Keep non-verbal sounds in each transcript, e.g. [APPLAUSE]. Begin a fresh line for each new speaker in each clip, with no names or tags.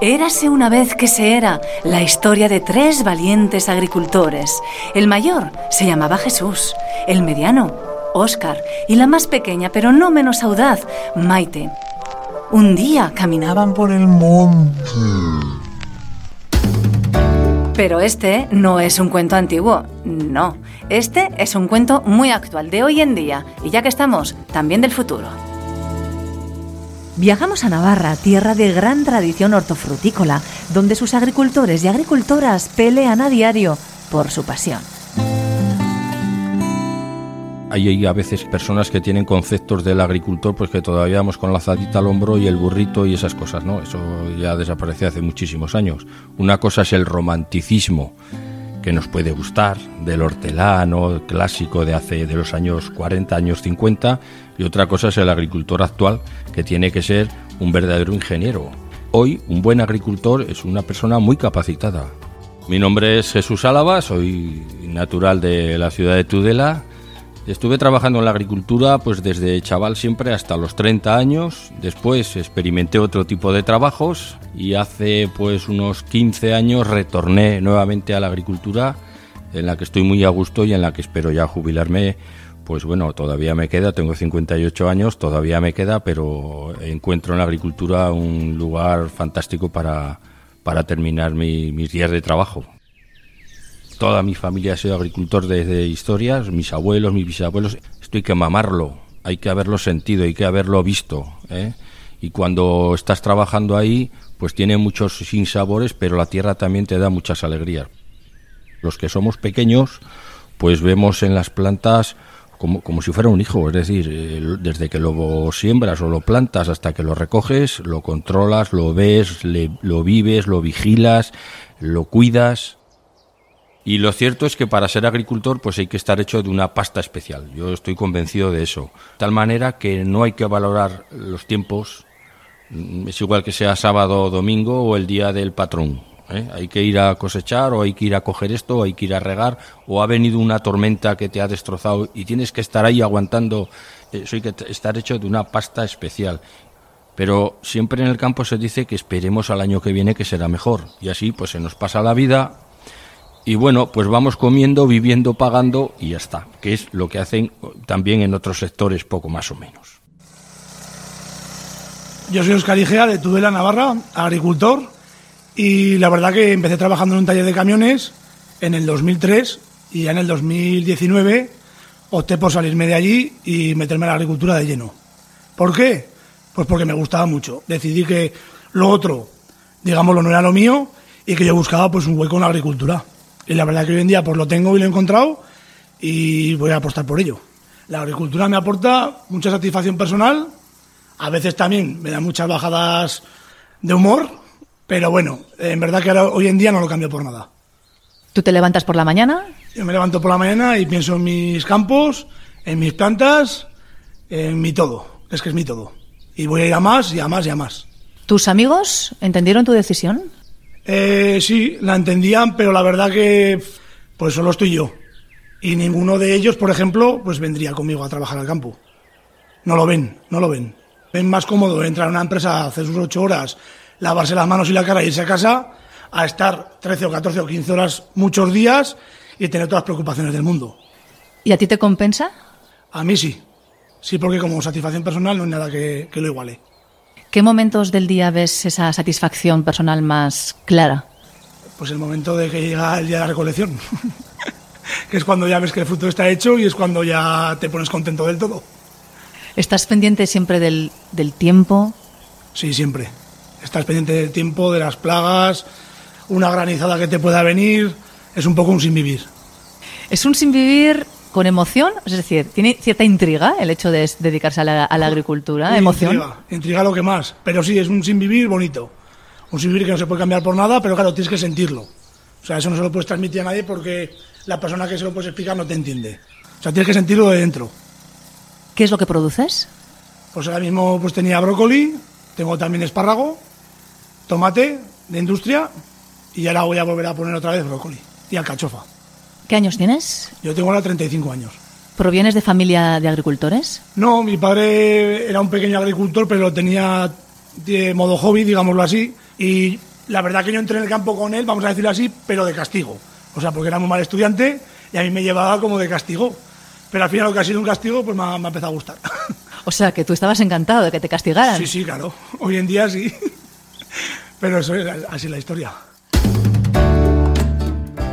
Érase una vez que se era la historia de tres valientes agricultores. El mayor se llamaba Jesús, el mediano, Óscar, y la más pequeña, pero no menos audaz, Maite. Un día caminaban por el monte. Pero este no es un cuento antiguo, no. Este es un cuento muy actual de hoy en día, y ya que estamos, también del futuro.
Viajamos a Navarra, tierra de gran tradición hortofrutícola, donde sus agricultores y agricultoras pelean a diario por su pasión.
Hay a veces personas que tienen conceptos del agricultor pues que todavía vamos con la zadita al hombro y el burrito y esas cosas, ¿no? Eso ya desapareció hace muchísimos años. Una cosa es el romanticismo que nos puede gustar, del hortelano clásico de hace de los años 40, años 50, y otra cosa es el agricultor actual, que tiene que ser un verdadero ingeniero. Hoy, un buen agricultor es una persona muy capacitada. Mi nombre es Jesús Álava, soy natural de la ciudad de Tudela. Estuve trabajando en la agricultura pues desde chaval siempre hasta los 30 años. Después experimenté otro tipo de trabajos y hace pues unos 15 años retorné nuevamente a la agricultura en la que estoy muy a gusto y en la que espero ya jubilarme pues bueno, todavía me queda, tengo 58 años, todavía me queda, pero encuentro en la agricultura un lugar fantástico para, para terminar mis días de trabajo. Toda mi familia ha sido agricultor desde historias, mis abuelos, mis bisabuelos. Esto hay que mamarlo, hay que haberlo sentido, hay que haberlo visto. ¿eh? Y cuando estás trabajando ahí, pues tiene muchos sinsabores, pero la tierra también te da muchas alegrías. Los que somos pequeños, pues vemos en las plantas como, si fuera un hijo, es decir, desde que lo siembras o lo plantas hasta que lo recoges, lo controlas, lo ves, lo vives, lo vigilas, lo cuidas. Y lo cierto es que para ser agricultor pues hay que estar hecho de una pasta especial. Yo estoy convencido de eso. De tal manera que no hay que valorar los tiempos. Es igual que sea sábado o domingo o el día del patrón. ¿eh? Hay que ir a cosechar o hay que ir a coger esto o hay que ir a regar o ha venido una tormenta que te ha destrozado y tienes que estar ahí aguantando. Eso hay que estar hecho de una pasta especial. Pero siempre en el campo se dice que esperemos al año que viene que será mejor. Y así pues se nos pasa la vida y bueno, pues vamos comiendo, viviendo, pagando y ya está, que es lo que hacen también en otros sectores poco más o menos.
Yo soy Oscar Igea de Tudela, Navarra, agricultor y la verdad que empecé trabajando en un taller de camiones en el 2003 y ya en el 2019 opté por salirme de allí y meterme a la agricultura de lleno. ¿Por qué? Pues porque me gustaba mucho. Decidí que lo otro, digámoslo, no era lo mío y que yo buscaba pues un hueco en la agricultura. Y la verdad que hoy en día pues lo tengo y lo he encontrado y voy a apostar por ello. La agricultura me aporta mucha satisfacción personal, a veces también me da muchas bajadas de humor, pero bueno, en verdad que ahora, hoy en día no lo cambio por nada.
¿Tú te levantas por la mañana?
Yo me levanto por la mañana y pienso en mis campos, en mis plantas, en mi todo. Es que es mi todo. Y voy a ir a más y a más y a más.
¿Tus amigos entendieron tu decisión?
Eh, sí, la entendían, pero la verdad que pues solo estoy yo. Y ninguno de ellos, por ejemplo, pues vendría conmigo a trabajar al campo. No lo ven, no lo ven. Ven más cómodo entrar a una empresa, hacer sus ocho horas, lavarse las manos y la cara e irse a casa, a estar 13 o 14 o 15 horas muchos días y tener todas las preocupaciones del mundo.
¿Y a ti te compensa?
A mí sí. Sí, porque como satisfacción personal no hay nada que, lo iguale.
¿Qué momentos del día ves esa satisfacción personal más clara?
Pues el momento de que llega el día de la recolección, [LAUGHS] que es cuando ya ves que el fruto está hecho y es cuando ya te pones contento del todo.
¿Estás pendiente siempre del, del tiempo?
Sí, siempre. Estás pendiente del tiempo, de las plagas, una granizada que te pueda venir. Es un poco un sin vivir.
Es un sin vivir con emoción, es decir, tiene cierta intriga el hecho de dedicarse a la, agricultura, emoción.
Intriga, intriga lo que más, pero sí, es un sin vivir bonito. Un sin vivir que no se puede cambiar por nada, pero claro, tienes que sentirlo. O sea, eso no se lo puedes transmitir a nadie porque la persona que se lo puedes explicar no te entiende. O sea, tienes que sentirlo de dentro.
¿Qué es lo que produces?
Pues ahora mismo pues tenía brócoli, tengo también espárrago, tomate de industria y ahora voy a volver a poner otra vez brócoli y alcachofa.
¿Qué años tienes?
Yo tengo ahora 35 años.
¿Provienes de familia de agricultores?
No, mi padre era un pequeño agricultor, pero lo tenía de modo hobby, digámoslo así, y la verdad que yo entré en el campo con él, vamos a decirlo así, pero de castigo. O sea, porque era muy mal estudiante y a mí me llevaba como de castigo. Pero al final lo que ha sido un castigo, pues me ha, me ha empezado a gustar. [LAUGHS]
O sea, que tú estabas encantado de que te castigaran.
Sí, sí, claro. Hoy en día sí. [LAUGHS] Pero eso es así la historia.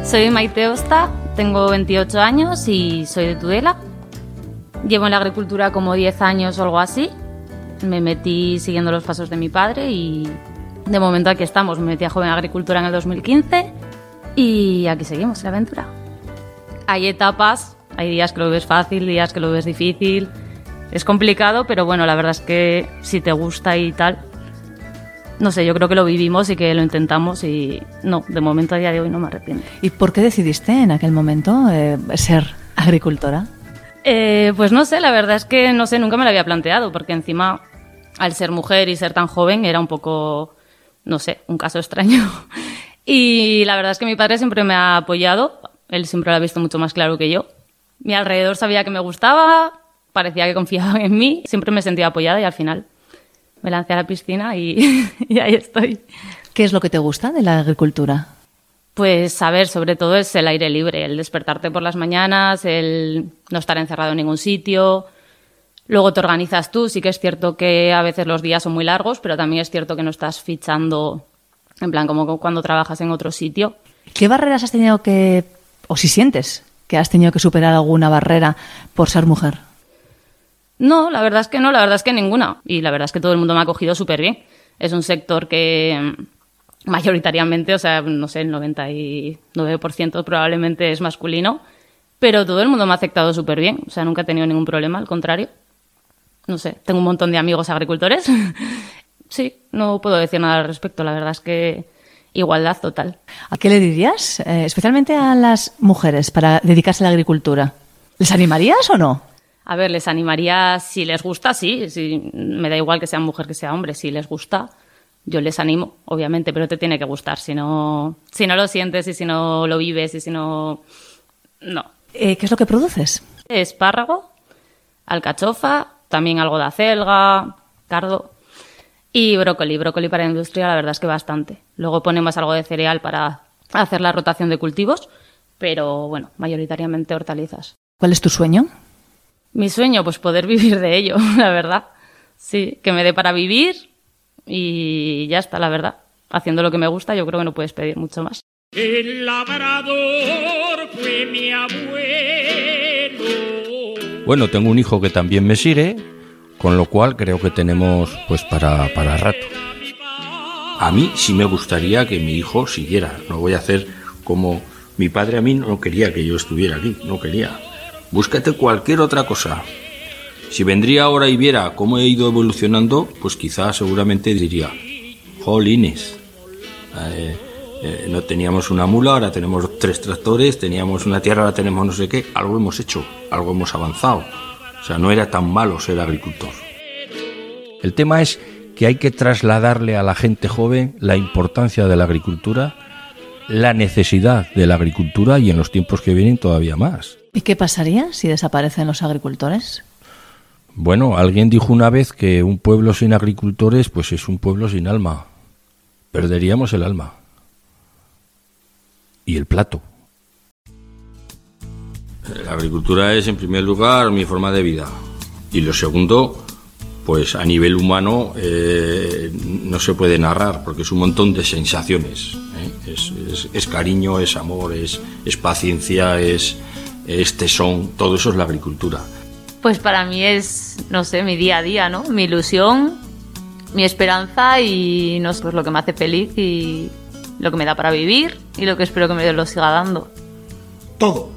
Soy Maite Osta, tengo 28 años y soy de Tudela. Llevo en la agricultura como 10 años o algo así. Me metí siguiendo los pasos de mi padre y de momento aquí estamos. Me metí a joven agricultura en el 2015 y aquí seguimos la aventura. Hay etapas, hay días que lo ves fácil, días que lo ves difícil. Es complicado, pero bueno, la verdad es que si te gusta y tal, no sé, yo creo que lo vivimos y que lo intentamos y no, de momento a día de hoy no me arrepiento.
¿Y por qué decidiste en aquel momento eh, ser agricultora?
Eh, pues no sé, la verdad es que no sé, nunca me lo había planteado, porque encima al ser mujer y ser tan joven era un poco, no sé, un caso extraño. [LAUGHS] Y la verdad es que mi padre siempre me ha apoyado, él siempre lo ha visto mucho más claro que yo. Mi alrededor sabía que me gustaba, parecía que confiaban en mí, siempre me sentía apoyada y al final me lancé a la piscina y, [LAUGHS] y ahí estoy.
¿Qué es lo que te gusta de la agricultura?
Pues saber, sobre todo es el aire libre, el despertarte por las mañanas, el no estar encerrado en ningún sitio. Luego te organizas tú, sí que es cierto que a veces los días son muy largos, pero también es cierto que no estás fichando en plan como cuando trabajas en otro sitio.
¿Qué barreras has tenido que, o si sientes que has tenido que superar alguna barrera por ser mujer?
No, la verdad es que no, la verdad es que ninguna. Y la verdad es que todo el mundo me ha acogido súper bien. Es un sector que mm, mayoritariamente, o sea, no sé, el 99% probablemente es masculino, pero todo el mundo me ha aceptado súper bien. O sea, nunca he tenido ningún problema, al contrario. No sé, tengo un montón de amigos agricultores. [LAUGHS] sí, no puedo decir nada al respecto, la verdad es que igualdad total.
¿A qué le dirías, eh, especialmente a las mujeres, para dedicarse a la agricultura? ¿Les animarías o no?
A ver, les animaría si les gusta, sí, sí, me da igual que sea mujer que sea hombre, si les gusta, yo les animo, obviamente, pero te tiene que gustar, si no, si no lo sientes y si no lo vives y si no, no.
Eh, ¿Qué es lo que produces?
Espárrago, alcachofa, también algo de acelga, cardo y brócoli. Brócoli para industria, la verdad es que bastante. Luego ponemos algo de cereal para hacer la rotación de cultivos, pero bueno, mayoritariamente hortalizas.
¿Cuál es tu sueño?
Mi sueño, pues poder [LAUGHS] vivir de ello, la verdad. Sí, que me dé para vivir y ya está, la verdad. Haciendo lo que me gusta, yo creo que no puedes pedir mucho más.
El labrador fue mi abuelo.
Bueno, tengo un hijo que también me sigue, con lo cual creo que tenemos pues para, para rato. A mí sí me gustaría que mi hijo siguiera. No voy a hacer como mi padre a mí no quería que yo estuviera aquí, no quería. Búscate cualquier otra cosa. Si vendría ahora y viera cómo he ido evolucionando, pues quizás seguramente diría, jolines, eh, eh, no teníamos una mula, ahora tenemos tres tractores, teníamos una tierra, ahora tenemos no sé qué, algo hemos hecho, algo hemos avanzado. O sea, no era tan malo ser agricultor. El tema es que hay que trasladarle a la gente joven la importancia de la agricultura, la necesidad de la agricultura y en los tiempos que vienen todavía más.
¿Y qué pasaría si desaparecen los agricultores?
Bueno, alguien dijo una vez que un pueblo sin agricultores pues es un pueblo sin alma. Perderíamos el alma. Y el plato. La agricultura es en primer lugar mi forma de vida. Y lo segundo, pues a nivel humano eh, no se puede narrar porque es un montón de sensaciones. Es, es- es cariño, es amor, es, es paciencia, es, es tesón, todo eso es la agricultura.
Pues para mí es, no sé, mi día a día, ¿no? Mi ilusión, mi esperanza y no sé, pues lo que me hace feliz y lo que me da para vivir y lo que espero que me lo siga dando.
Todo.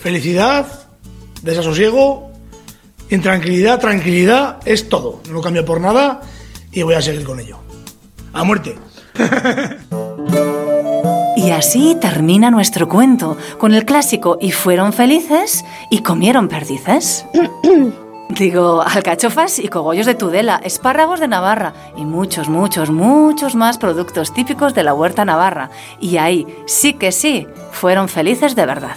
Felicidad, desasosiego, intranquilidad, tranquilidad, es todo. No lo cambio por nada y voy a seguir con ello. A muerte. [LAUGHS]
Y así termina nuestro cuento con el clásico y fueron felices y comieron perdices. [CLEARS THROAT] Digo, alcachofas y cogollos de Tudela, espárragos de Navarra y muchos, muchos, muchos más productos típicos de la huerta navarra. Y ahí sí que sí, fueron felices de verdad.